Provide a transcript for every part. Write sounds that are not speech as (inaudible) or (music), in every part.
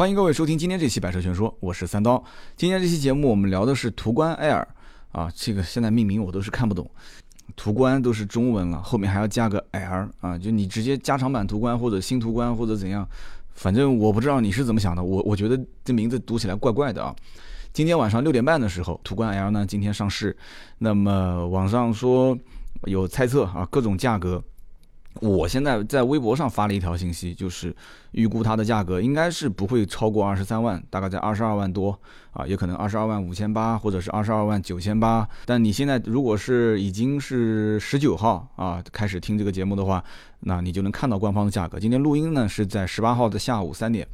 欢迎各位收听今天这期《百车全说》，我是三刀。今天这期节目我们聊的是途观 L 啊，这个现在命名我都是看不懂，途观都是中文了，后面还要加个 L 啊，就你直接加长版途观或者新途观或者怎样，反正我不知道你是怎么想的，我我觉得这名字读起来怪怪的啊。今天晚上六点半的时候，途观 L 呢今天上市，那么网上说有猜测啊，各种价格。我现在在微博上发了一条信息，就是预估它的价格应该是不会超过二十三万，大概在二十二万多啊，也可能二十二万五千八，或者是二十二万九千八。但你现在如果是已经是十九号啊开始听这个节目的话，那你就能看到官方的价格。今天录音呢是在十八号的下午三点，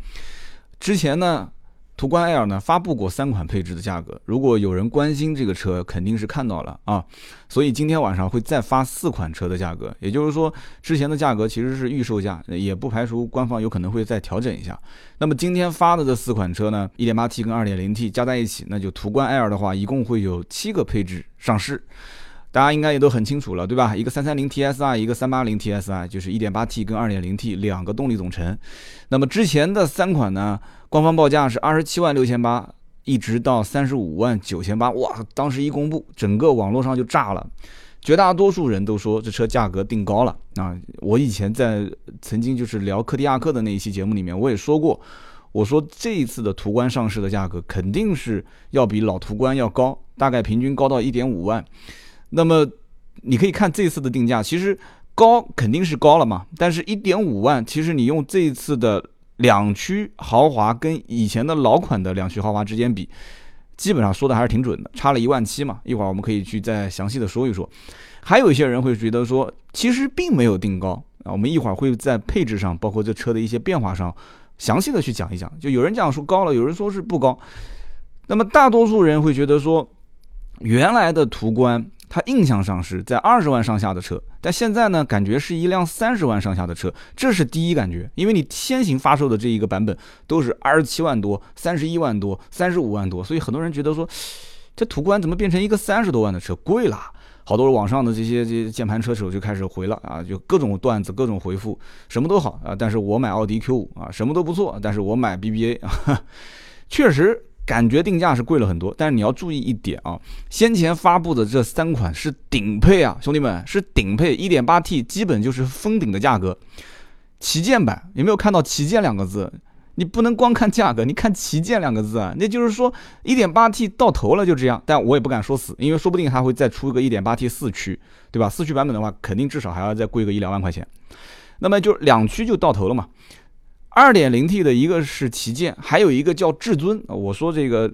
之前呢。途观 L 呢发布过三款配置的价格，如果有人关心这个车，肯定是看到了啊，所以今天晚上会再发四款车的价格，也就是说之前的价格其实是预售价，也不排除官方有可能会再调整一下。那么今天发的这四款车呢，1.8T 跟 2.0T 加在一起，那就途观 L 的话，一共会有七个配置上市。大家应该也都很清楚了，对吧？一个三三零 TSI，一个三八零 TSI，就是一点八 T 跟二点零 T 两个动力总成。那么之前的三款呢，官方报价是二十七万六千八，一直到三十五万九千八。哇，当时一公布，整个网络上就炸了，绝大多数人都说这车价格定高了啊！我以前在曾经就是聊科迪亚克的那一期节目里面，我也说过，我说这一次的途观上市的价格肯定是要比老途观要高，大概平均高到一点五万。那么，你可以看这次的定价，其实高肯定是高了嘛。但是一点五万，其实你用这一次的两驱豪华跟以前的老款的两驱豪华之间比，基本上说的还是挺准的，差了一万七嘛。一会儿我们可以去再详细的说一说。还有一些人会觉得说，其实并没有定高啊。我们一会儿会在配置上，包括这车的一些变化上，详细的去讲一讲。就有人讲说高了，有人说是不高。那么大多数人会觉得说，原来的途观。它印象上是在二十万上下的车，但现在呢，感觉是一辆三十万上下的车，这是第一感觉。因为你先行发售的这一个版本都是二十七万多、三十一万多、三十五万多，所以很多人觉得说，这途观怎么变成一个三十多万的车，贵了。好多网上的这些这些键盘车手就开始回了啊，就各种段子、各种回复，什么都好啊，但是我买奥迪 Q 五啊，什么都不错，但是我买 BBA 啊，确实。感觉定价是贵了很多，但是你要注意一点啊，先前发布的这三款是顶配啊，兄弟们是顶配，1.8T 基本就是封顶的价格。旗舰版有没有看到“旗舰”两个字？你不能光看价格，你看“旗舰”两个字啊，那就是说 1.8T 到头了就这样。但我也不敢说死，因为说不定还会再出个一个 1.8T 四驱，对吧？四驱版本的话，肯定至少还要再贵个一两万块钱。那么就两驱就到头了嘛。二点零 T 的一个是旗舰，还有一个叫至尊。我说这个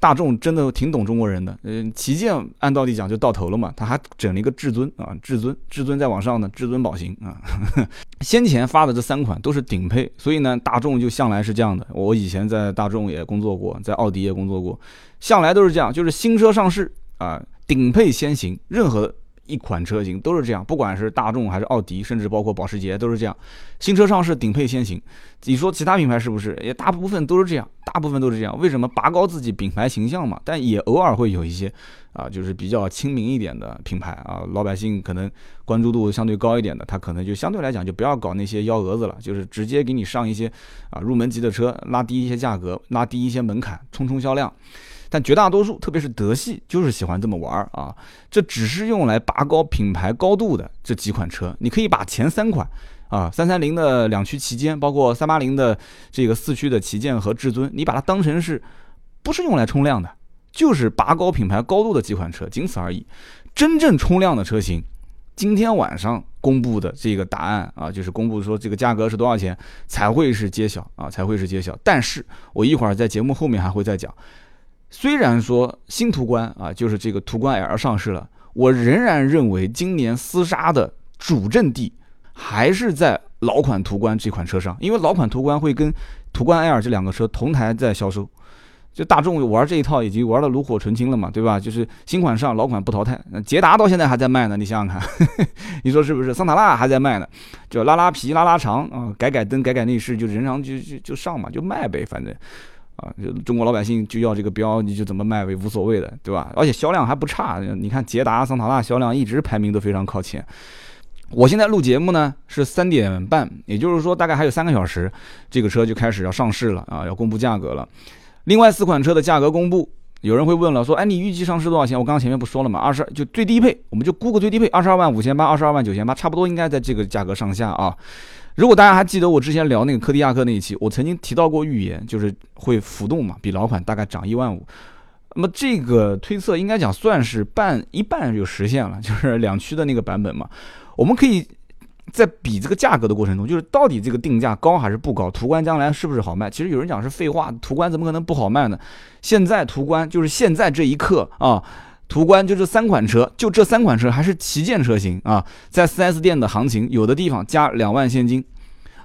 大众真的挺懂中国人的。嗯，旗舰按道理讲就到头了嘛，他还整了一个至尊啊，至尊，至尊再往上呢，至尊宝型啊。(laughs) 先前发的这三款都是顶配，所以呢，大众就向来是这样的。我以前在大众也工作过，在奥迪也工作过，向来都是这样，就是新车上市啊，顶配先行，任何。一款车型都是这样，不管是大众还是奥迪，甚至包括保时捷都是这样。新车上市顶配先行，你说其他品牌是不是？也大部分都是这样，大部分都是这样。为什么拔高自己品牌形象嘛？但也偶尔会有一些啊，就是比较亲民一点的品牌啊，老百姓可能关注度相对高一点的，他可能就相对来讲就不要搞那些幺蛾子了，就是直接给你上一些啊入门级的车，拉低一些价格，拉低一些门槛，冲冲销量。但绝大多数，特别是德系，就是喜欢这么玩儿啊！这只是用来拔高品牌高度的这几款车，你可以把前三款啊，三三零的两驱旗舰，包括三八零的这个四驱的旗舰和至尊，你把它当成是，不是用来冲量的，就是拔高品牌高度的几款车，仅此而已。真正冲量的车型，今天晚上公布的这个答案啊，就是公布说这个价格是多少钱才会是揭晓啊，才会是揭晓。但是我一会儿在节目后面还会再讲。虽然说新途观啊，就是这个途观 L 上市了，我仍然认为今年厮杀的主阵地还是在老款途观这款车上，因为老款途观会跟途观 L 这两个车同台在销售，就大众玩这一套已经玩的炉火纯青了嘛，对吧？就是新款上，老款不淘汰。捷达到现在还在卖呢，你想想看，(laughs) 你说是不是？桑塔纳还在卖呢，就拉拉皮、拉拉长啊，改改灯、改改内饰，就人常就就就上嘛，就卖呗，反正。啊，就中国老百姓就要这个标，你就怎么卖为无所谓的，对吧？而且销量还不差，你看捷达、桑塔纳销量一直排名都非常靠前。我现在录节目呢是三点半，也就是说大概还有三个小时，这个车就开始要上市了啊，要公布价格了。另外四款车的价格公布，有人会问了，说，哎，你预计上市多少钱？我刚刚前面不说了吗？二十就最低配，我们就估个最低配，二十二万五千八，二十二万九千八，差不多应该在这个价格上下啊。如果大家还记得我之前聊那个科迪亚克那一期，我曾经提到过预言，就是会浮动嘛，比老款大概涨一万五。那么这个推测应该讲算是半一半就实现了，(laughs) 就是两驱的那个版本嘛。我们可以在比这个价格的过程中，就是到底这个定价高还是不高？途观将来是不是好卖？其实有人讲是废话，途观怎么可能不好卖呢？现在途观就是现在这一刻啊，途观就这三款车，就这三款车还是旗舰车型啊，在 4S 店的行情，有的地方加两万现金，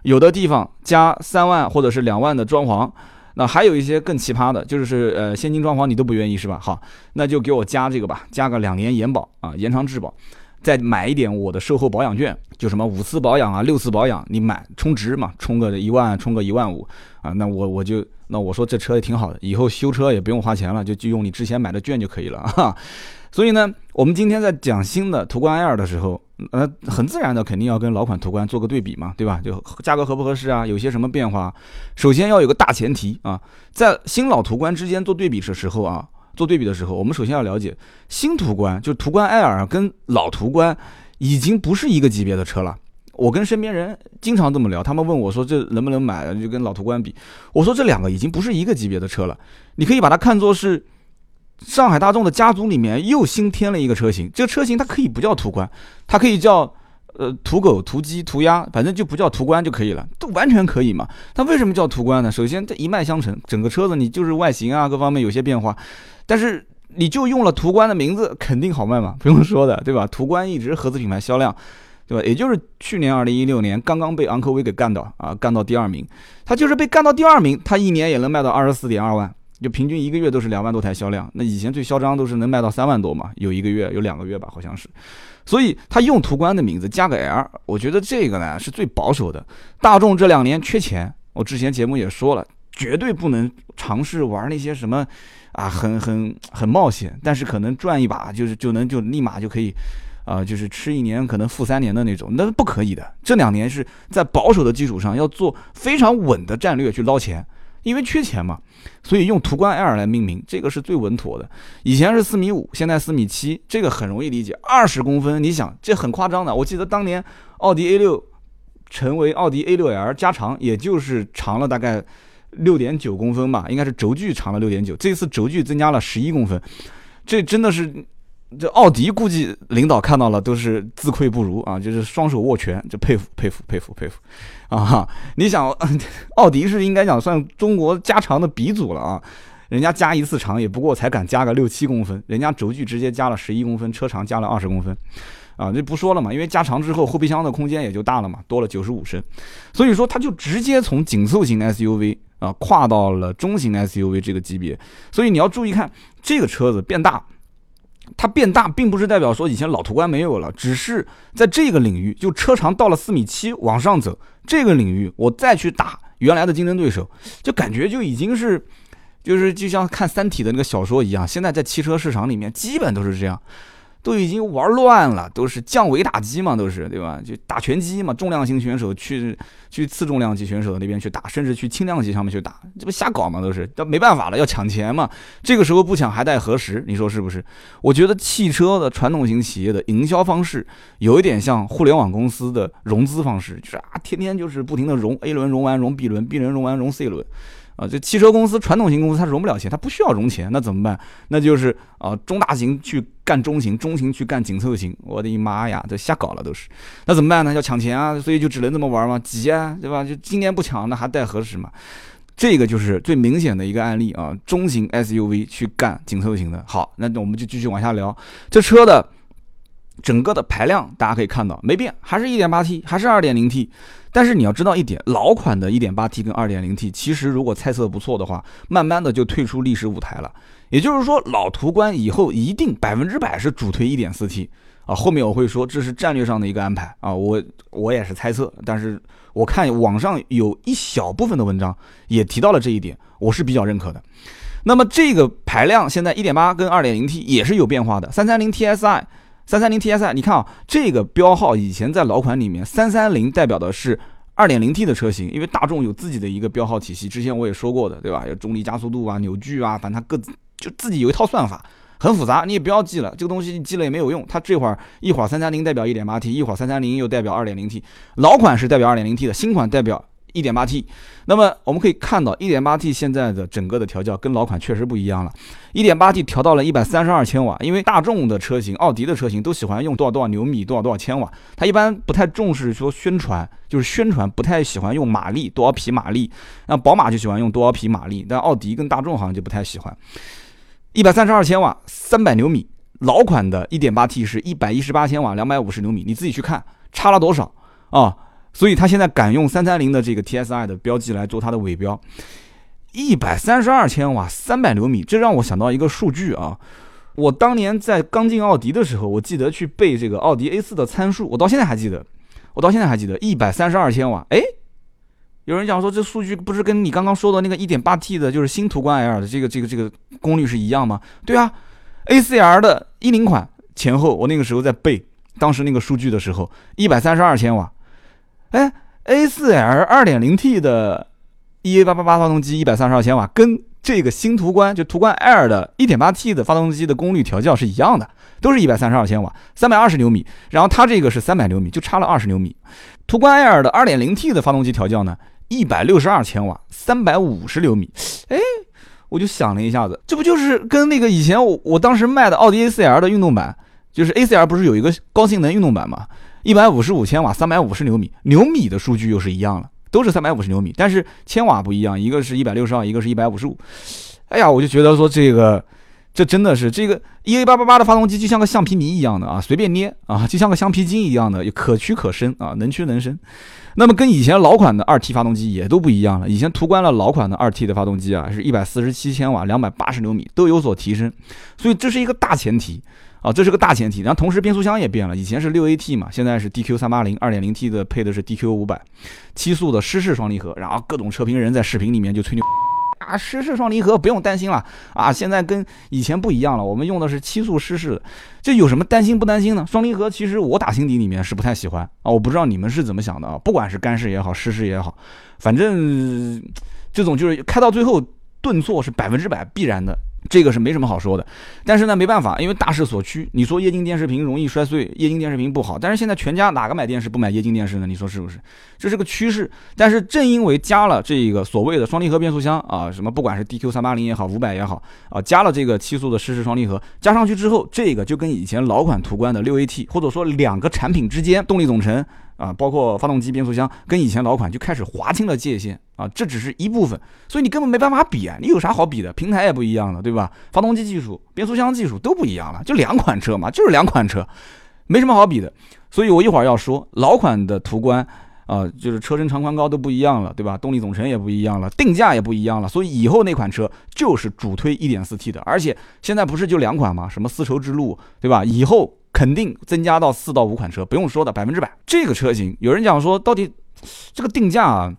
有的地方加三万或者是两万的装潢，那还有一些更奇葩的，就是呃现金装潢你都不愿意是吧？好，那就给我加这个吧，加个两年延保啊，延长质保。再买一点我的售后保养券，就什么五次保养啊、六次保养，你买充值嘛，充个一万，充个一万五啊，那我我就那我说这车也挺好的，以后修车也不用花钱了，就就用你之前买的券就可以了啊。(laughs) 所以呢，我们今天在讲新的途观 L 的时候，呃，很自然的肯定要跟老款途观做个对比嘛，对吧？就价格合不合适啊？有些什么变化？首先要有个大前提啊，在新老途观之间做对比的时候啊。做对比的时候，我们首先要了解新途观，就是途观 L 跟老途观已经不是一个级别的车了。我跟身边人经常这么聊，他们问我说这能不能买，就跟老途观比。我说这两个已经不是一个级别的车了，你可以把它看作是上海大众的家族里面又新添了一个车型。这个车型它可以不叫途观，它可以叫。呃，途狗、途鸡、途鸭，反正就不叫途观就可以了，都完全可以嘛。它为什么叫途观呢？首先，它一脉相承，整个车子你就是外形啊，各方面有些变化，但是你就用了途观的名字，肯定好卖嘛，(laughs) 不用说的，对吧？途观一直合资品牌销量，对吧？也就是去年二零一六年刚刚被昂科威给干到啊，干到第二名，它就是被干到第二名，它一年也能卖到二十四点二万。就平均一个月都是两万多台销量，那以前最嚣张都是能卖到三万多嘛，有一个月有两个月吧，好像是。所以他用途观的名字加个 L，我觉得这个呢是最保守的。大众这两年缺钱，我之前节目也说了，绝对不能尝试玩那些什么啊，很很很冒险，但是可能赚一把就是就能就立马就可以，啊，就是吃一年可能富三年的那种，那是不可以的。这两年是在保守的基础上要做非常稳的战略去捞钱。因为缺钱嘛，所以用途观 L 来命名，这个是最稳妥的。以前是四米五，现在四米七，这个很容易理解。二十公分，你想这很夸张的。我记得当年奥迪 A 六成为奥迪 A 六 L 加长，也就是长了大概六点九公分吧，应该是轴距长了六点九。这次轴距增加了十一公分，这真的是。这奥迪估计领导看到了都是自愧不如啊，就是双手握拳，就佩服佩服佩服佩服，啊哈！你想，奥迪是应该讲算中国加长的鼻祖了啊，人家加一次长也不过才敢加个六七公分，人家轴距直接加了十一公分，车长加了二十公分，啊，这不说了嘛，因为加长之后后备箱的空间也就大了嘛，多了九十五升，所以说它就直接从紧凑型 SUV 啊跨到了中型 SUV 这个级别，所以你要注意看这个车子变大。它变大，并不是代表说以前老途观没有了，只是在这个领域，就车长到了四米七往上走，这个领域我再去打原来的竞争对手，就感觉就已经是，就是就像看《三体》的那个小说一样，现在在汽车市场里面基本都是这样。都已经玩乱了，都是降维打击嘛，都是对吧？就打拳击嘛，重量型选手去去次重量级选手那边去打，甚至去轻量级上面去打，这不瞎搞嘛？都是，但没办法了，要抢钱嘛。这个时候不抢还待何时？你说是不是？我觉得汽车的传统型企业的营销方式有一点像互联网公司的融资方式，就是啊，天天就是不停的融 A 轮，融完融 B 轮，B 轮融完融 C 轮。啊，这汽车公司传统型公司它融不了钱，它不需要融钱，那怎么办？那就是啊，中大型去干中型，中型去干紧凑型。我的妈呀，这瞎搞了都是。那怎么办呢？要抢钱啊，所以就只能这么玩嘛，挤啊，对吧？就今年不抢，那还待何时嘛？这个就是最明显的一个案例啊，中型 SUV 去干紧凑型的。好，那我们就继续往下聊，这车的整个的排量大家可以看到没变，还是一点八 T，还是二点零 T。但是你要知道一点，老款的 1.8T 跟 2.0T，其实如果猜测不错的话，慢慢的就退出历史舞台了。也就是说，老途观以后一定百分之百是主推 1.4T 啊。后面我会说这是战略上的一个安排啊。我我也是猜测，但是我看网上有一小部分的文章也提到了这一点，我是比较认可的。那么这个排量现在1.8跟 2.0T 也是有变化的，330 TSI。三三零 TSI，你看啊，这个标号以前在老款里面，三三零代表的是二点零 T 的车型，因为大众有自己的一个标号体系，之前我也说过的，对吧？有重力加速度啊、扭矩啊，反正它各自就自己有一套算法，很复杂，你也不要记了，这个东西记了也没有用。它这会儿一会儿三三零代表一点八 T，一会儿三三零又代表二点零 T，老款是代表二点零 T 的，新款代表。一点八 T，那么我们可以看到，一点八 T 现在的整个的调教跟老款确实不一样了。一点八 T 调到了一百三十二千瓦，因为大众的车型、奥迪的车型都喜欢用多少多少牛米、多少多少千瓦，它一般不太重视说宣传，就是宣传不太喜欢用马力多少匹马力。那宝马就喜欢用多少匹马力，但奥迪跟大众好像就不太喜欢。一百三十二千瓦，三百牛米，老款的一点八 T 是一百一十八千瓦，两百五十牛米，你自己去看差了多少啊？所以它现在敢用三三零的这个 TSI 的标记来做它的尾标，一百三十二千瓦，三百牛米，这让我想到一个数据啊。我当年在刚进奥迪的时候，我记得去背这个奥迪 A 四的参数，我到现在还记得，我到现在还记得一百三十二千瓦。哎，有人讲说这数据不是跟你刚刚说的那个一点八 T 的，就是新途观 L 的这个这个这个功率是一样吗？对啊，A 四 L 的一零款前后，我那个时候在背当时那个数据的时候，一百三十二千瓦。哎，A4L 2.0T 的 EA888 发动机一百三十二千瓦，跟这个新途观就途观 L 的 1.8T 的发动机的功率调教是一样的，都是一百三十二千瓦，三百二十牛米。然后它这个是三百牛米，就差了二十牛米。途观 L 的 2.0T 的发动机调教呢，一百六十二千瓦，三百五十牛米。哎，我就想了一下子，这不就是跟那个以前我我当时卖的奥迪 A4L 的运动版，就是 A4L 不是有一个高性能运动版吗？一百五十五千瓦，三百五十牛米，牛米的数据又是一样了，都是三百五十牛米，但是千瓦不一样，一个是一百六十二，一个是一百五十五。哎呀，我就觉得说这个，这真的是这个 E A 八八八的发动机就像个橡皮泥一样的啊，随便捏啊，就像个橡皮筋一样的，可屈可伸啊，能屈能伸。那么跟以前老款的二 T 发动机也都不一样了，以前途观了老款的二 T 的发动机啊，是一百四十七千瓦，两百八十牛米都有所提升，所以这是一个大前提。啊，这是个大前提，然后同时变速箱也变了，以前是六 AT 嘛，现在是 DQ 三八零二点零 T 的，配的是 DQ 五百，七速的湿式双离合，然后各种车评人在视频里面就吹牛啊，湿式双离合不用担心了啊，现在跟以前不一样了，我们用的是七速湿式的，这有什么担心不担心呢？双离合其实我打心底里面是不太喜欢啊，我不知道你们是怎么想的啊，不管是干式也好，湿式也好，反正这种就是开到最后顿挫是百分之百必然的。这个是没什么好说的，但是呢，没办法，因为大势所趋。你说液晶电视屏容易摔碎，液晶电视屏不好，但是现在全家哪个买电视不买液晶电视呢？你说是不是？这是个趋势。但是正因为加了这个所谓的双离合变速箱啊，什么不管是 DQ 三八零也好，五百也好啊，加了这个七速的湿式双离合，加上去之后，这个就跟以前老款途观的六 AT，或者说两个产品之间动力总成。啊，包括发动机、变速箱，跟以前老款就开始划清了界限啊，这只是一部分，所以你根本没办法比啊，你有啥好比的？平台也不一样了，对吧？发动机技术、变速箱技术都不一样了，就两款车嘛，就是两款车，没什么好比的。所以我一会儿要说，老款的途观啊，就是车身长宽高都不一样了，对吧？动力总成也不一样了，定价也不一样了，所以以后那款车就是主推 1.4T 的，而且现在不是就两款吗？什么丝绸之路，对吧？以后。肯定增加到四到五款车，不用说的，百分之百。这个车型，有人讲说，到底这个定价啊，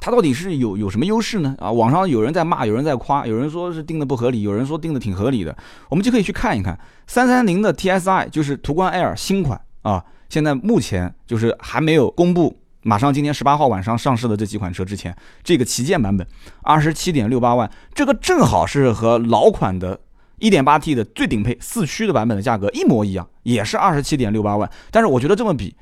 它到底是有有什么优势呢？啊，网上有人在骂，有人在夸，有人说是定的不合理，有人说定的挺合理的。我们就可以去看一看三三零的 TSI，就是途观 L 新款啊，现在目前就是还没有公布，马上今天十八号晚上上市的这几款车之前，这个旗舰版本二十七点六八万，这个正好是和老款的。一点八 T 的最顶配四驱的版本的价格一模一样，也是二十七点六八万。但是我觉得这么比，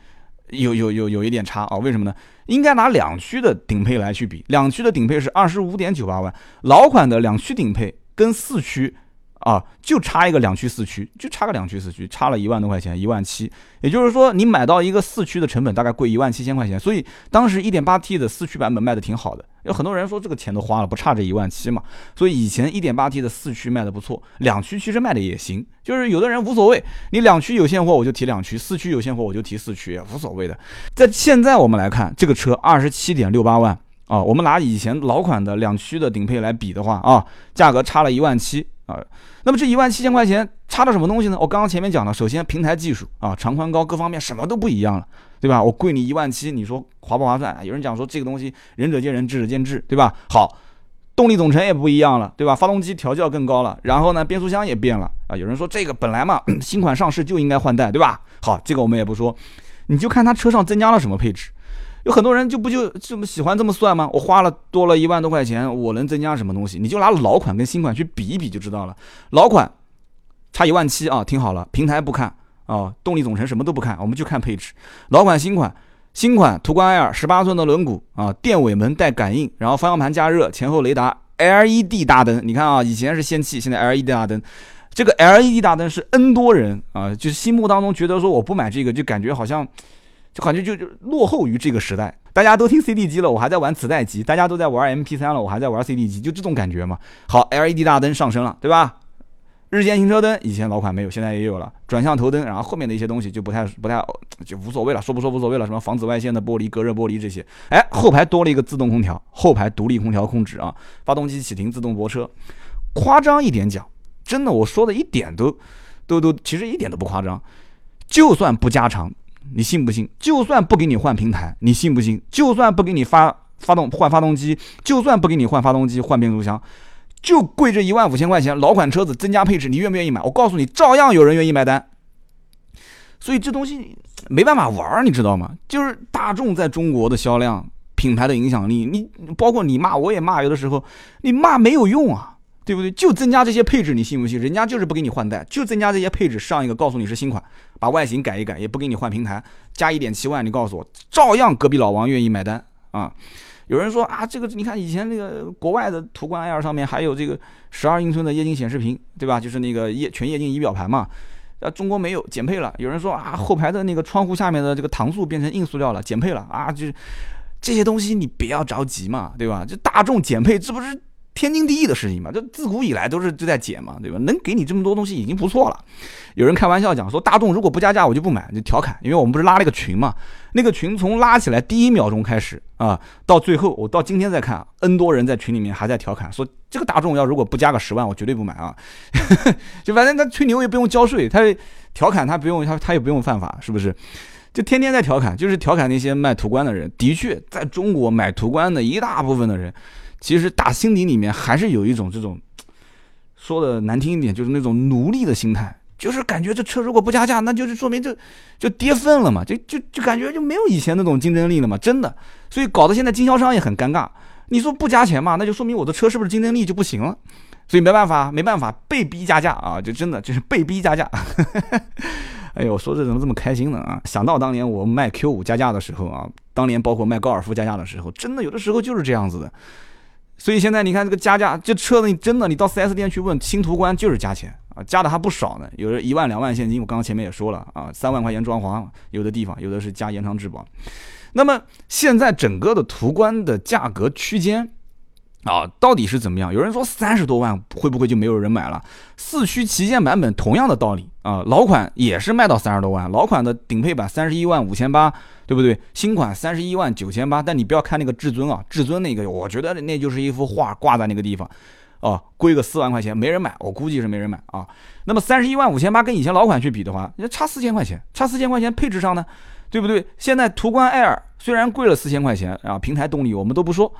有有有有一点差啊？为什么呢？应该拿两驱的顶配来去比，两驱的顶配是二十五点九八万，老款的两驱顶配跟四驱。啊，就差一个两驱四驱，就差个两驱四驱，差了一万多块钱，一万七。也就是说，你买到一个四驱的成本大概贵一万七千块钱。所以当时一点八 T 的四驱版本卖的挺好的，有很多人说这个钱都花了，不差这一万七嘛。所以以前一点八 T 的四驱卖的不错，两驱其实卖的也行。就是有的人无所谓，你两驱有现货我就提两驱，四驱有现货我就提四驱，也无所谓的。在现在我们来看，这个车二十七点六八万啊，我们拿以前老款的两驱的顶配来比的话啊，价格差了一万七。啊，那么这一万七千块钱差了什么东西呢？我刚刚前面讲了，首先平台技术啊，长宽高各方面什么都不一样了，对吧？我贵你一万七，你说划不划算？有人讲说这个东西仁者见仁，智者见智，对吧？好，动力总成也不一样了，对吧？发动机调教更高了，然后呢，变速箱也变了，啊。有人说这个本来嘛，(clears throat) 新款上市就应该换代，对吧？好，这个我们也不说，你就看它车上增加了什么配置。有很多人就不就这么喜欢这么算吗？我花了多了一万多块钱，我能增加什么东西？你就拿老款跟新款去比一比就知道了。老款差一万七啊，听好了，平台不看啊，动力总成什么都不看，我们就看配置。老款新款，新款途观 L 十八寸的轮毂啊，电尾门带感应，然后方向盘加热，前后雷达，LED 大灯。你看啊，以前是氙气，现在 LED 大灯。这个 LED 大灯是 N 多人啊，就是心目当中觉得说我不买这个，就感觉好像。就感觉就就落后于这个时代，大家都听 CD 机了，我还在玩磁带机；大家都在玩 MP3 了，我还在玩 CD 机，就这种感觉嘛。好，LED 大灯上升了，对吧？日间行车灯以前老款没有，现在也有了。转向头灯，然后后面的一些东西就不太不太就无所谓了，说不说无所谓了。什么防紫外线的玻璃、隔热玻璃这些，哎，后排多了一个自动空调，后排独立空调控制啊，发动机启停自动泊车。夸张一点讲，真的，我说的一点都都都，其实一点都不夸张。就算不加长。你信不信？就算不给你换平台，你信不信？就算不给你发发动换发动机，就算不给你换发动机换变速箱，就贵这一万五千块钱，老款车子增加配置，你愿不愿意买？我告诉你，照样有人愿意买单。所以这东西没办法玩，你知道吗？就是大众在中国的销量、品牌的影响力，你包括你骂我也骂，有的时候你骂没有用啊。对不对？就增加这些配置，你信不信？人家就是不给你换代，就增加这些配置，上一个告诉你是新款，把外形改一改，也不给你换平台，加一点七万，你告诉我，照样隔壁老王愿意买单啊！有人说啊，这个你看以前那个国外的途观 L 上面还有这个十二英寸的液晶显示屏，对吧？就是那个液全液晶仪表盘嘛，啊，中国没有，减配了。有人说啊，后排的那个窗户下面的这个搪塑变成硬塑料了，减配了啊，就是这些东西你不要着急嘛，对吧？就大众减配，这不是？天经地义的事情嘛，这自古以来都是就在减嘛，对吧？能给你这么多东西已经不错了。有人开玩笑讲说，大众如果不加价，我就不买，就调侃。因为我们不是拉了个群嘛，(laughs) 那个群从拉起来第一秒钟开始啊，到最后我到今天再看，N 多人在群里面还在调侃说，这个大众要如果不加个十万，我绝对不买啊。(laughs) 就反正他吹牛也不用交税，他调侃他不用他他也不用犯法，是不是？就天天在调侃，就是调侃那些卖途观的人。的确，在中国买途观的一大部分的人。其实打心底里面还是有一种这种，说的难听一点，就是那种奴隶的心态，就是感觉这车如果不加价，那就是说明就就跌份了嘛，就就就感觉就没有以前那种竞争力了嘛，真的。所以搞得现在经销商也很尴尬。你说不加钱嘛，那就说明我的车是不是竞争力就不行了？所以没办法，没办法，被逼加价啊，就真的就是被逼加价。(laughs) 哎呦，说这怎么这么开心呢啊？想到当年我卖 Q 五加价的时候啊，当年包括卖高尔夫加价的时候，真的有的时候就是这样子的。所以现在你看这个加价，这车子你真的你到 4S 店去问新途观就是加钱啊，加的还不少呢，有的一万两万现金，我刚刚前面也说了啊，三万块钱装潢，有的地方有的是加延长质保。那么现在整个的途观的价格区间。啊，到底是怎么样？有人说三十多万会不会就没有人买了？四驱旗舰版本同样的道理啊，老款也是卖到三十多万，老款的顶配版三十一万五千八，对不对？新款三十一万九千八，但你不要看那个至尊啊，至尊那个我觉得那就是一幅画挂在那个地方，啊，贵个四万块钱没人买，我估计是没人买啊。那么三十一万五千八跟以前老款去比的话，那差四千块钱，差四千块钱配置上呢，对不对？现在途观 L 虽然贵了四千块钱啊，平台动力我们都不说。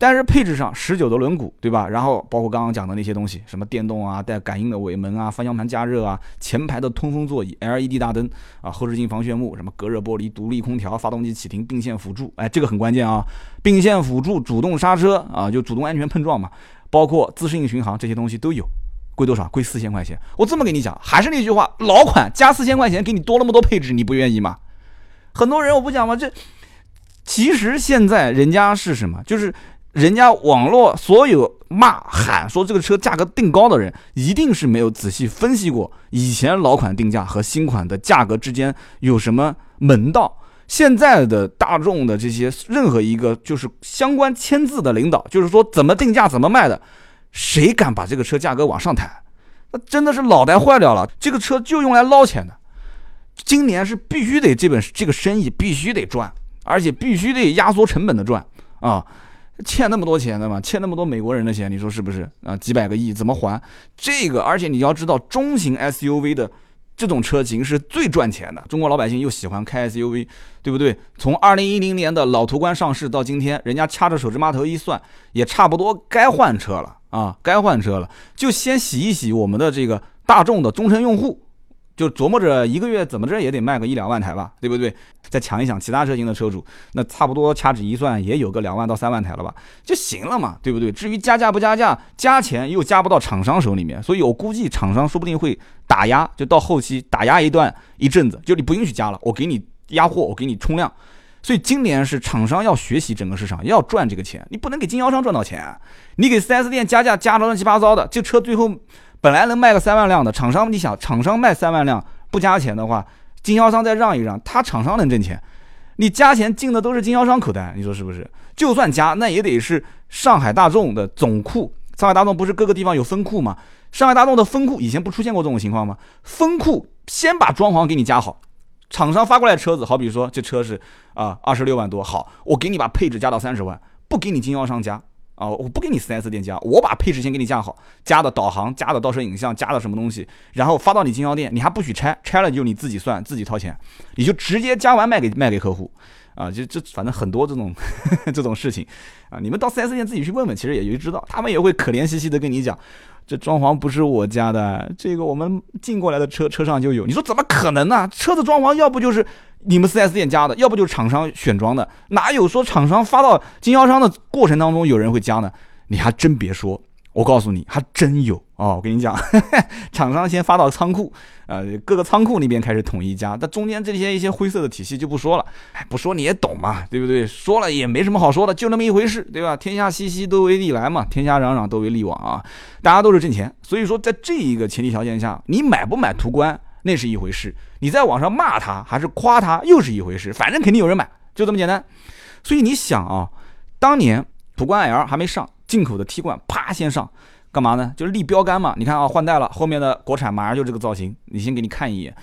但是配置上十九的轮毂，对吧？然后包括刚刚讲的那些东西，什么电动啊、带感应的尾门啊、方向盘加热啊、前排的通风座椅、LED 大灯啊、后视镜防眩目、什么隔热玻璃、独立空调、发动机启停、并线辅助，哎，这个很关键啊！并线辅助、主动刹车啊，就主动安全碰撞嘛，包括自适应巡航这些东西都有，贵多少？贵四千块钱。我这么跟你讲，还是那句话，老款加四千块钱给你多那么多配置，你不愿意吗？很多人我不讲吗？这其实现在人家是什么？就是。人家网络所有骂喊说这个车价格定高的人，一定是没有仔细分析过以前老款定价和新款的价格之间有什么门道。现在的大众的这些任何一个就是相关签字的领导，就是说怎么定价怎么卖的，谁敢把这个车价格往上抬？那真的是脑袋坏掉了。这个车就用来捞钱的，今年是必须得这本这个生意必须得赚，而且必须得压缩成本的赚啊。欠那么多钱的嘛，欠那么多美国人的钱，你说是不是啊？几百个亿怎么还？这个，而且你要知道，中型 SUV 的这种车型是最赚钱的。中国老百姓又喜欢开 SUV，对不对？从二零一零年的老途观上市到今天，人家掐着手指码头一算，也差不多该换车了啊，该换车了。就先洗一洗我们的这个大众的忠诚用户。就琢磨着一个月怎么着也得卖个一两万台吧，对不对？再抢一抢其他车型的车主，那差不多掐指一算也有个两万到三万台了吧，就行了嘛，对不对？至于加价不加价，加钱又加不到厂商手里面，所以我估计厂商说不定会打压，就到后期打压一段一阵子，就你不允许加了，我给你压货，我给你冲量。所以今年是厂商要学习整个市场，要赚这个钱，你不能给经销商赚到钱，你给 4S 店加价加的乱七八糟的，这车最后。本来能卖个三万辆的厂商，你想厂商卖三万辆不加钱的话，经销商再让一让，他厂商能挣钱。你加钱进的都是经销商口袋，你说是不是？就算加，那也得是上海大众的总库。上海大众不是各个地方有分库吗？上海大众的分库以前不出现过这种情况吗？分库先把装潢给你加好，厂商发过来车子，好比说这车是啊二十六万多，好，我给你把配置加到三十万，不给你经销商加。啊，我不给你 4S 店加，我把配置先给你加好，加的导航，加的倒车影像，加的什么东西，然后发到你经销店，你还不许拆，拆了就你自己算，自己掏钱，你就直接加完卖给卖给客户，啊，就这反正很多这种 (laughs) 这种事情，啊，你们到 4S 店自己去问问，其实也就知道，他们也会可怜兮兮的跟你讲。这装潢不是我家的，这个我们进过来的车车上就有。你说怎么可能呢？车子装潢要不就是你们 4S 店加的，要不就是厂商选装的，哪有说厂商发到经销商的过程当中有人会加呢？你还真别说。我告诉你，还真有哦！我跟你讲，(laughs) 厂商先发到仓库，呃，各个仓库那边开始统一加，但中间这些一些灰色的体系就不说了。哎，不说你也懂嘛，对不对？说了也没什么好说的，就那么一回事，对吧？天下熙熙，都为利来嘛，天下攘攘，都为利往啊！大家都是挣钱，所以说在这一个前提条件下，你买不买途观那是一回事，你在网上骂他还是夸他又是一回事，反正肯定有人买，就这么简单。所以你想啊，当年途观 L 还没上。进口的 T 冠啪先上，干嘛呢？就是立标杆嘛。你看啊，换代了，后面的国产马上就这个造型。你先给你看一眼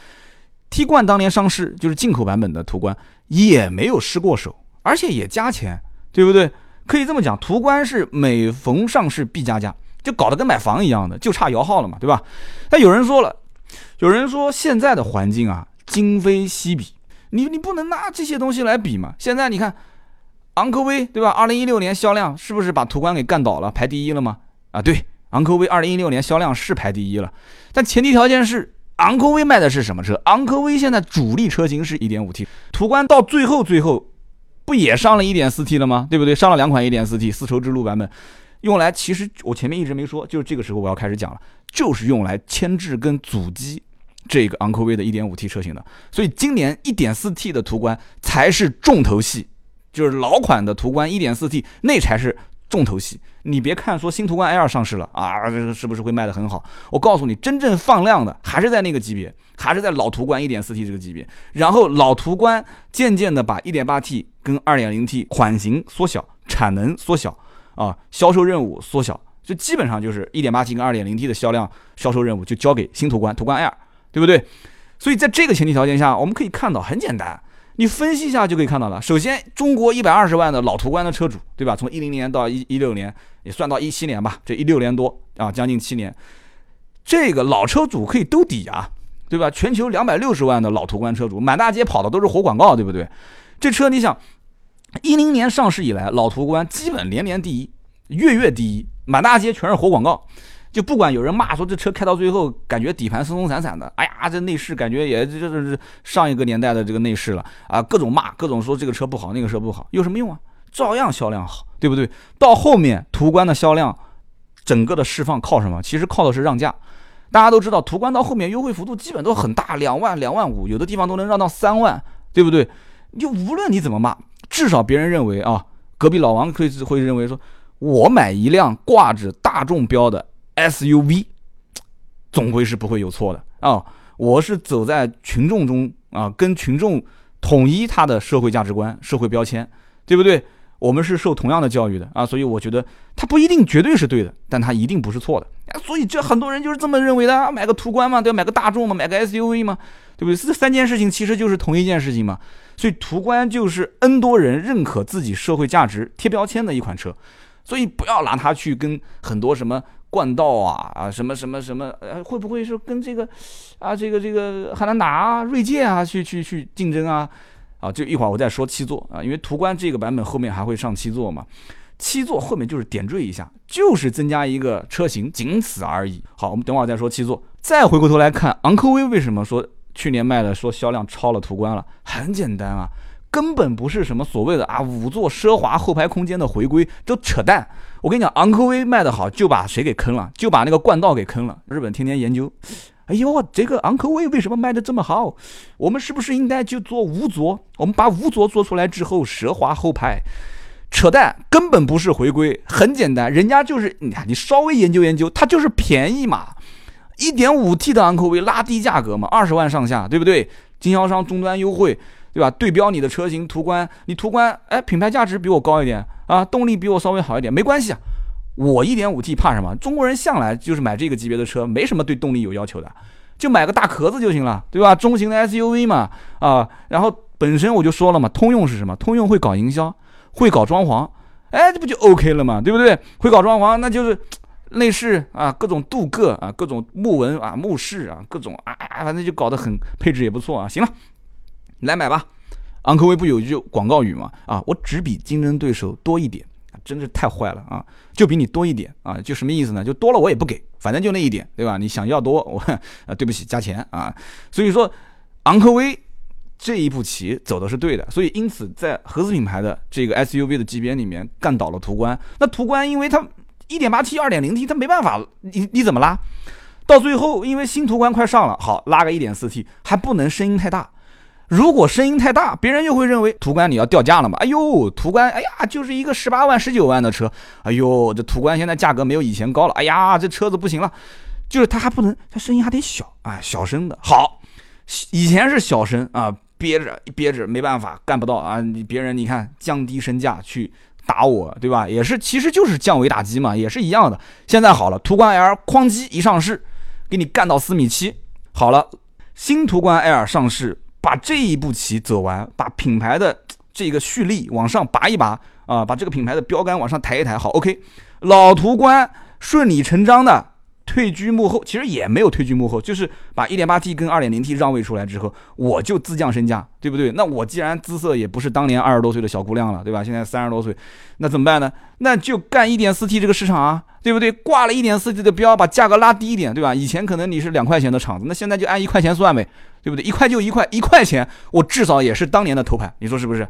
，T 冠当年上市就是进口版本的途观，也没有失过手，而且也加钱，对不对？可以这么讲，途观是每逢上市必加价，就搞得跟买房一样的，就差摇号了嘛，对吧？但有人说了，有人说现在的环境啊，今非昔比，你你不能拿这些东西来比嘛。现在你看。昂科威对吧？二零一六年销量是不是把途观给干倒了，排第一了吗？啊，对，昂科威二零一六年销量是排第一了，但前提条件是昂科威卖的是什么车？昂科威现在主力车型是一点五 T，途观到最后最后不也上了一点四 T 了吗？对不对？上了两款一点四 T 丝绸之路版本，用来其实我前面一直没说，就是这个时候我要开始讲了，就是用来牵制跟阻击这个昂科威的一点五 T 车型的，所以今年一点四 T 的途观才是重头戏。就是老款的途观 1.4T 那才是重头戏。你别看说新途观 L 上市了啊，是不是会卖得很好？我告诉你，真正放量的还是在那个级别，还是在老途观 1.4T 这个级别。然后老途观渐渐的把 1.8T 跟 2.0T 款型缩小，产能缩小啊，销售任务缩小，就基本上就是 1.8T 跟 2.0T 的销量销售任务就交给新途观途观 L，对不对？所以在这个前提条件下，我们可以看到很简单。你分析一下就可以看到了。首先，中国一百二十万的老途观的车主，对吧？从一零年到一一六年，也算到一七年吧，这一六年多啊，将近七年，这个老车主可以兜底啊，对吧？全球两百六十万的老途观车主，满大街跑的都是活广告，对不对？这车你想，一零年上市以来，老途观基本年年第一，月月第一，满大街全是活广告。就不管有人骂说这车开到最后感觉底盘松松散散的，哎呀，这内饰感觉也这这是上一个年代的这个内饰了啊，各种骂，各种说这个车不好，那个车不好，有什么用啊？照样销量好，对不对？到后面途观的销量，整个的释放靠什么？其实靠的是让价。大家都知道，途观到后面优惠幅度基本都很大，两万、两万五，有的地方都能让到三万，对不对？就无论你怎么骂，至少别人认为啊，隔壁老王会会认为说，我买一辆挂着大众标的。SUV 总归是不会有错的啊！我是走在群众中啊，跟群众统一他的社会价值观、社会标签，对不对？我们是受同样的教育的啊，所以我觉得他不一定绝对是对的，但他一定不是错的。所以这很多人就是这么认为的啊，买个途观嘛，对吧？买个大众嘛，买个 SUV 嘛，对不对？这三件事情其实就是同一件事情嘛。所以途观就是 N 多人认可自己社会价值、贴标签的一款车，所以不要拿它去跟很多什么。冠道啊啊什么什么什么呃会不会是跟这个啊这个这个汉兰达啊锐界啊去去去竞争啊啊就一会儿我再说七座啊因为途观这个版本后面还会上七座嘛七座后面就是点缀一下，就是增加一个车型，仅此而已。好，我们等会儿再说七座。再回过头来看昂科威为什么说去年卖的说销量超了途观了？很简单啊，根本不是什么所谓的啊五座奢华后排空间的回归，都扯淡。我跟你讲，昂科威卖的好，就把谁给坑了？就把那个冠道给坑了。日本天天研究，哎呦，这个昂科威为什么卖的这么好？我们是不是应该就做无座？我们把无座做出来之后，奢华后排。扯淡，根本不是回归，很简单，人家就是你看，你稍微研究研究，它就是便宜嘛，一点五 T 的昂科威拉低价格嘛，二十万上下，对不对？经销商终端优惠，对吧？对标你的车型途观，你途观哎，品牌价值比我高一点啊，动力比我稍微好一点，没关系啊，我一点五 T 怕什么？中国人向来就是买这个级别的车，没什么对动力有要求的，就买个大壳子就行了，对吧？中型的 SUV 嘛，啊，然后本身我就说了嘛，通用是什么？通用会搞营销。会搞装潢，哎，这不就 OK 了嘛？对不对？会搞装潢，那就是内饰啊，各种镀铬啊，各种木纹啊，木饰啊，各种啊，反正就搞得很配置也不错啊。行了，来买吧。昂科威不有一句广告语吗？啊，我只比竞争对手多一点，真的是太坏了啊！就比你多一点啊，就什么意思呢？就多了我也不给，反正就那一点，对吧？你想要多，我啊，对不起，加钱啊。所以说，昂科威。这一步棋走的是对的，所以因此在合资品牌的这个 SUV 的级别里面干倒了途观。那途观因为它 1.8T、2.0T，它没办法，你你怎么拉？到最后因为新途观快上了，好拉个 1.4T，还不能声音太大。如果声音太大，别人就会认为途观你要掉价了嘛？哎呦，途观，哎呀，就是一个十八万、十九万的车，哎呦，这途观现在价格没有以前高了，哎呀，这车子不行了，就是它还不能，它声音还得小啊，小声的好，以前是小声啊。憋着憋着没办法干不到啊！你别人你看降低身价去打我，对吧？也是其实就是降维打击嘛，也是一样的。现在好了，途观 L 哐叽一上市，给你干到四米七。好了，新途观 L 上市，把这一步棋走完，把品牌的这个蓄力往上拔一拔啊，把这个品牌的标杆往上抬一抬。好，OK，老途观顺理成章的。退居幕后，其实也没有退居幕后，就是把 1.8T 跟 2.0T 让位出来之后，我就自降身价，对不对？那我既然姿色也不是当年二十多岁的小姑娘了，对吧？现在三十多岁，那怎么办呢？那就干 1.4T 这个市场啊，对不对？挂了一点四 T 的标，把价格拉低一点，对吧？以前可能你是两块钱的厂子，那现在就按一块钱算呗，对不对？一块就一块，一块钱，我至少也是当年的头牌，你说是不是？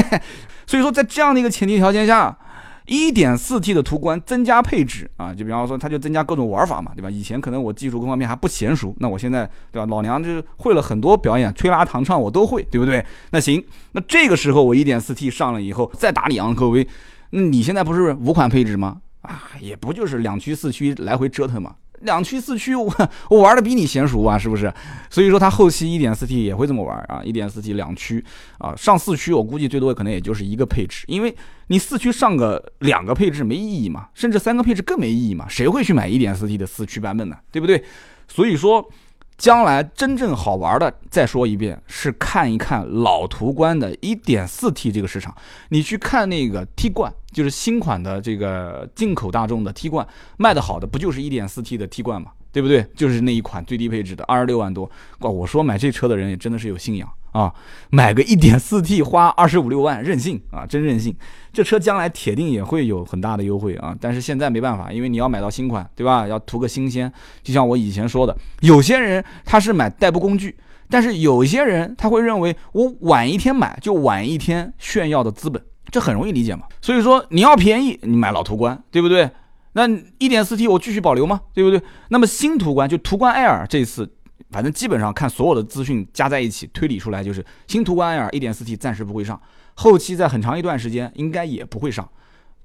(laughs) 所以说，在这样的一个前提条件下。一点四 T 的途观增加配置啊，就比方说它就增加各种玩法嘛，对吧？以前可能我技术各方面还不娴熟，那我现在对吧？老娘就是会了很多表演，吹拉弹唱我都会，对不对？那行，那这个时候我一点四 T 上了以后，再打你昂科威，那你现在不是五款配置吗？啊，也不就是两驱四驱来回折腾嘛。两驱四驱，我我玩的比你娴熟啊，是不是？所以说它后期一点四 T 也会这么玩啊，一点四 T 两驱啊，上四驱我估计最多可能也就是一个配置，因为你四驱上个两个配置没意义嘛，甚至三个配置更没意义嘛，谁会去买一点四 T 的四驱版本呢？对不对？所以说。将来真正好玩的，再说一遍，是看一看老途观的 1.4T 这个市场。你去看那个 T 冠，就是新款的这个进口大众的 T 冠，卖的好的不就是 1.4T 的 T 冠吗？对不对？就是那一款最低配置的，二十六万多。哇，我说买这车的人也真的是有信仰啊！买个一点四 T 花二十五六万，任性啊，真任性！这车将来铁定也会有很大的优惠啊，但是现在没办法，因为你要买到新款，对吧？要图个新鲜。就像我以前说的，有些人他是买代步工具，但是有些人他会认为我晚一天买就晚一天炫耀的资本，这很容易理解嘛。所以说你要便宜，你买老途观，对不对？那一点四 T 我继续保留吗？对不对？那么新途观就途观 L 这次，反正基本上看所有的资讯加在一起推理出来，就是新途观 L 一点四 T 暂时不会上，后期在很长一段时间应该也不会上，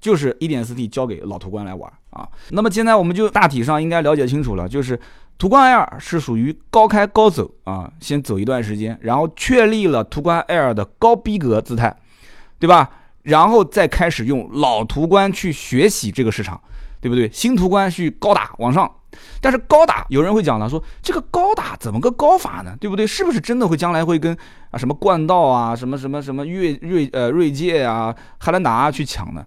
就是一点四 T 交给老途观来玩啊。那么现在我们就大体上应该了解清楚了，就是途观 L 是属于高开高走啊，先走一段时间，然后确立了途观 L 的高逼格姿态，对吧？然后再开始用老途观去学习这个市场。对不对？新途观去高打往上，但是高打有人会讲了，说这个高打怎么个高法呢？对不对？是不是真的会将来会跟啊什么冠道啊、什么什么什么锐锐呃锐界啊、汉兰达去抢呢？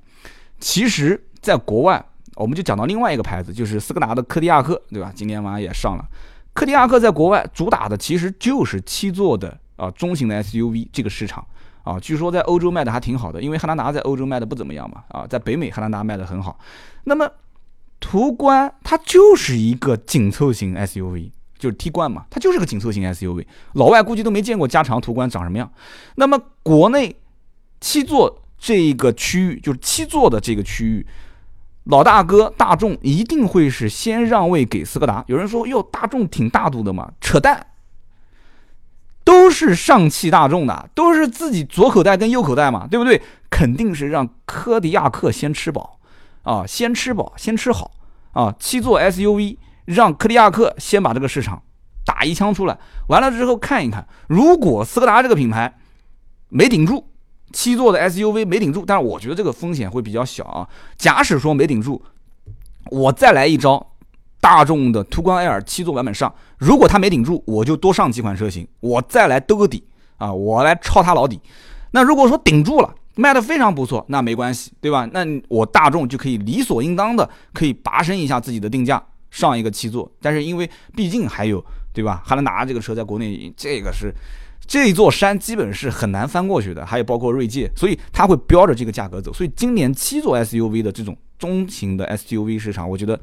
其实，在国外，我们就讲到另外一个牌子，就是斯柯达的柯迪亚克，对吧？今天晚上也上了。柯迪亚克在国外主打的其实就是七座的啊中型的 SUV 这个市场啊，据说在欧洲卖的还挺好的，因为汉兰达在欧洲卖的不怎么样嘛，啊，在北美汉兰达卖的很好。那么途观它就是一个紧凑型 SUV，就是 T 冠嘛，它就是个紧凑型 SUV，老外估计都没见过加长途观长什么样。那么国内七座这个区域，就是七座的这个区域。老大哥大众一定会是先让位给斯柯达。有人说哟，大众挺大度的嘛，扯淡，都是上汽大众的，都是自己左口袋跟右口袋嘛，对不对？肯定是让柯迪亚克先吃饱啊，先吃饱，先吃好啊。七座 SUV 让柯迪亚克先把这个市场打一枪出来，完了之后看一看，如果斯柯达这个品牌没顶住。七座的 SUV 没顶住，但是我觉得这个风险会比较小啊。假使说没顶住，我再来一招，大众的途观 L 七座版本上，如果它没顶住，我就多上几款车型，我再来兜个底啊，我来抄它老底。那如果说顶住了，卖的非常不错，那没关系，对吧？那我大众就可以理所应当的可以拔升一下自己的定价，上一个七座。但是因为毕竟还有，对吧？汉兰达这个车在国内，这个是。这座山基本是很难翻过去的，还有包括锐界，所以它会标着这个价格走。所以今年七座 SUV 的这种中型的 SUV 市场，我觉得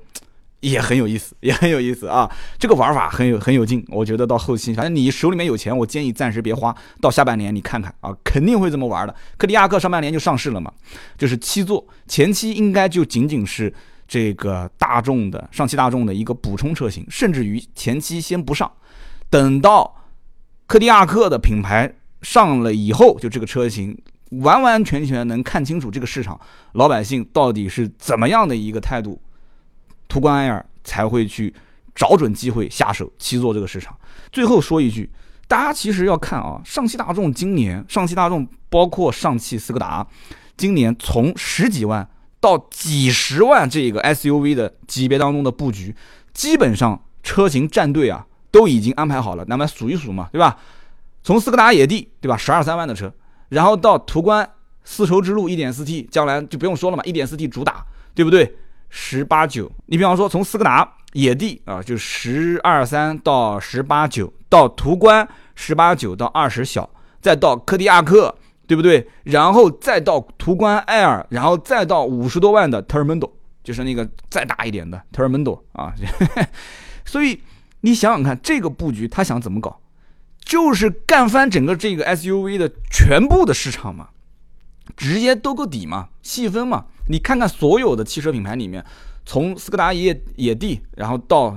也很有意思，也很有意思啊！这个玩法很有很有劲。我觉得到后期，反正你手里面有钱，我建议暂时别花，到下半年你看看啊，肯定会这么玩的。柯迪亚克上半年就上市了嘛，就是七座，前期应该就仅仅是这个大众的上汽大众的一个补充车型，甚至于前期先不上，等到。柯迪亚克的品牌上了以后，就这个车型完完全全能看清楚这个市场老百姓到底是怎么样的一个态度，途观 L 才会去找准机会下手七座这个市场。最后说一句，大家其实要看啊，上汽大众今年，上汽大众包括上汽斯柯达，今年从十几万到几十万这个 SUV 的级别当中的布局，基本上车型战队啊。都已经安排好了，那么数一数嘛，对吧？从斯柯达野地，对吧？十二三万的车，然后到途观丝绸之路一点四 T，将来就不用说了嘛，一点四 T 主打，对不对？十八九，你比方说从斯柯达野地啊，就十二三到十八九，到途观十八九到二十小，再到柯迪亚克，对不对？然后再到途观 L，然后再到五十多万的 t e r m a n d o 就是那个再大一点的 t e r m a n d o 啊，(laughs) 所以。你想想看，这个布局他想怎么搞？就是干翻整个这个 SUV 的全部的市场嘛，直接兜个底嘛，细分嘛。你看看所有的汽车品牌里面，从斯柯达野野地，然后到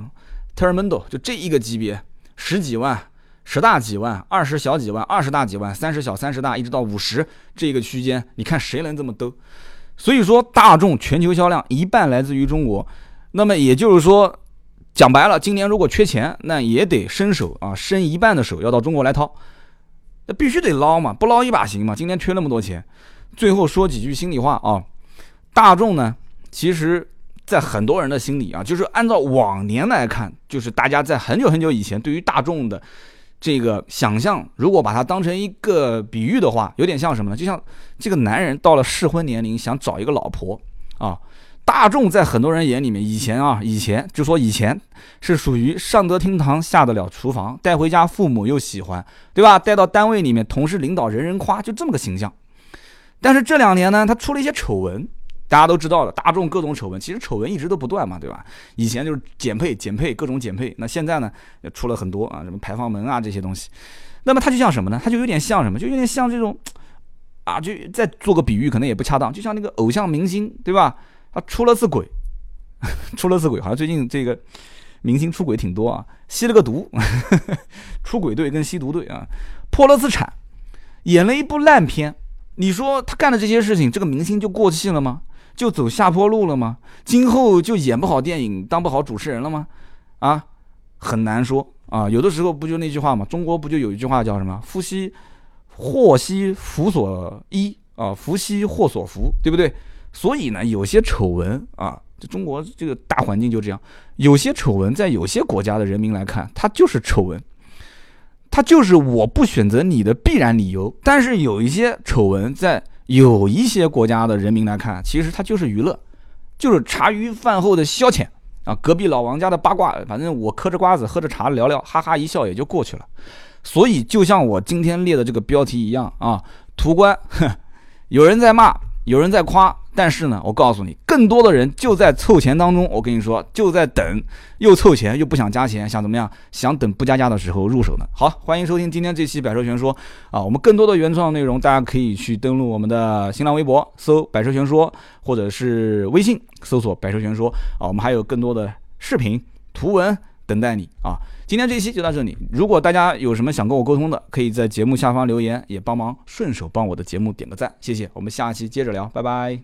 t e r m a n d o 就这一个级别，十几万、十大几万、二十小几万、二十大几万、三十小、三十大，一直到五十这个区间，你看谁能这么兜？所以说，大众全球销量一半来自于中国，那么也就是说。讲白了，今年如果缺钱，那也得伸手啊，伸一半的手要到中国来掏，那必须得捞嘛，不捞一把行吗？今年缺那么多钱，最后说几句心里话啊，大众呢，其实，在很多人的心里啊，就是按照往年来看，就是大家在很久很久以前对于大众的这个想象，如果把它当成一个比喻的话，有点像什么呢？就像这个男人到了适婚年龄，想找一个老婆啊。大众在很多人眼里面，以前啊，以前就说以前是属于上得厅堂下得了厨房，带回家父母又喜欢，对吧？带到单位里面，同事领导人人夸，就这么个形象。但是这两年呢，他出了一些丑闻，大家都知道了，大众各种丑闻，其实丑闻一直都不断嘛，对吧？以前就是减配、减配，各种减配，那现在呢，也出了很多啊，什么排放门啊这些东西。那么它就像什么呢？它就有点像什么？就有点像这种啊，就再做个比喻，可能也不恰当，就像那个偶像明星，对吧？他出了次轨，(laughs) 出了次轨，好像最近这个明星出轨挺多啊，吸了个毒，(laughs) 出轨队跟吸毒队啊，破了次产，演了一部烂片。你说他干的这些事情，这个明星就过气了吗？就走下坡路了吗？今后就演不好电影，当不好主持人了吗？啊，很难说啊。有的时候不就那句话吗？中国不就有一句话叫什么“福兮祸兮福所依啊，福兮祸所伏”，对不对？所以呢，有些丑闻啊，这中国这个大环境就这样。有些丑闻在有些国家的人民来看，它就是丑闻，它就是我不选择你的必然理由。但是有一些丑闻在有一些国家的人民来看，其实它就是娱乐，就是茶余饭后的消遣啊。隔壁老王家的八卦，反正我嗑着瓜子喝着茶聊聊，哈哈一笑也就过去了。所以就像我今天列的这个标题一样啊，途观，有人在骂，有人在夸。但是呢，我告诉你，更多的人就在凑钱当中。我跟你说，就在等，又凑钱又不想加钱，想怎么样？想等不加价的时候入手呢。好，欢迎收听今天这期百车全说啊！我们更多的原创内容，大家可以去登录我们的新浪微博搜“百车全说”，或者是微信搜索“百车全说”啊。我们还有更多的视频、图文等待你啊！今天这期就到这里。如果大家有什么想跟我沟通的，可以在节目下方留言，也帮忙顺手帮我的节目点个赞，谢谢。我们下期接着聊，拜拜。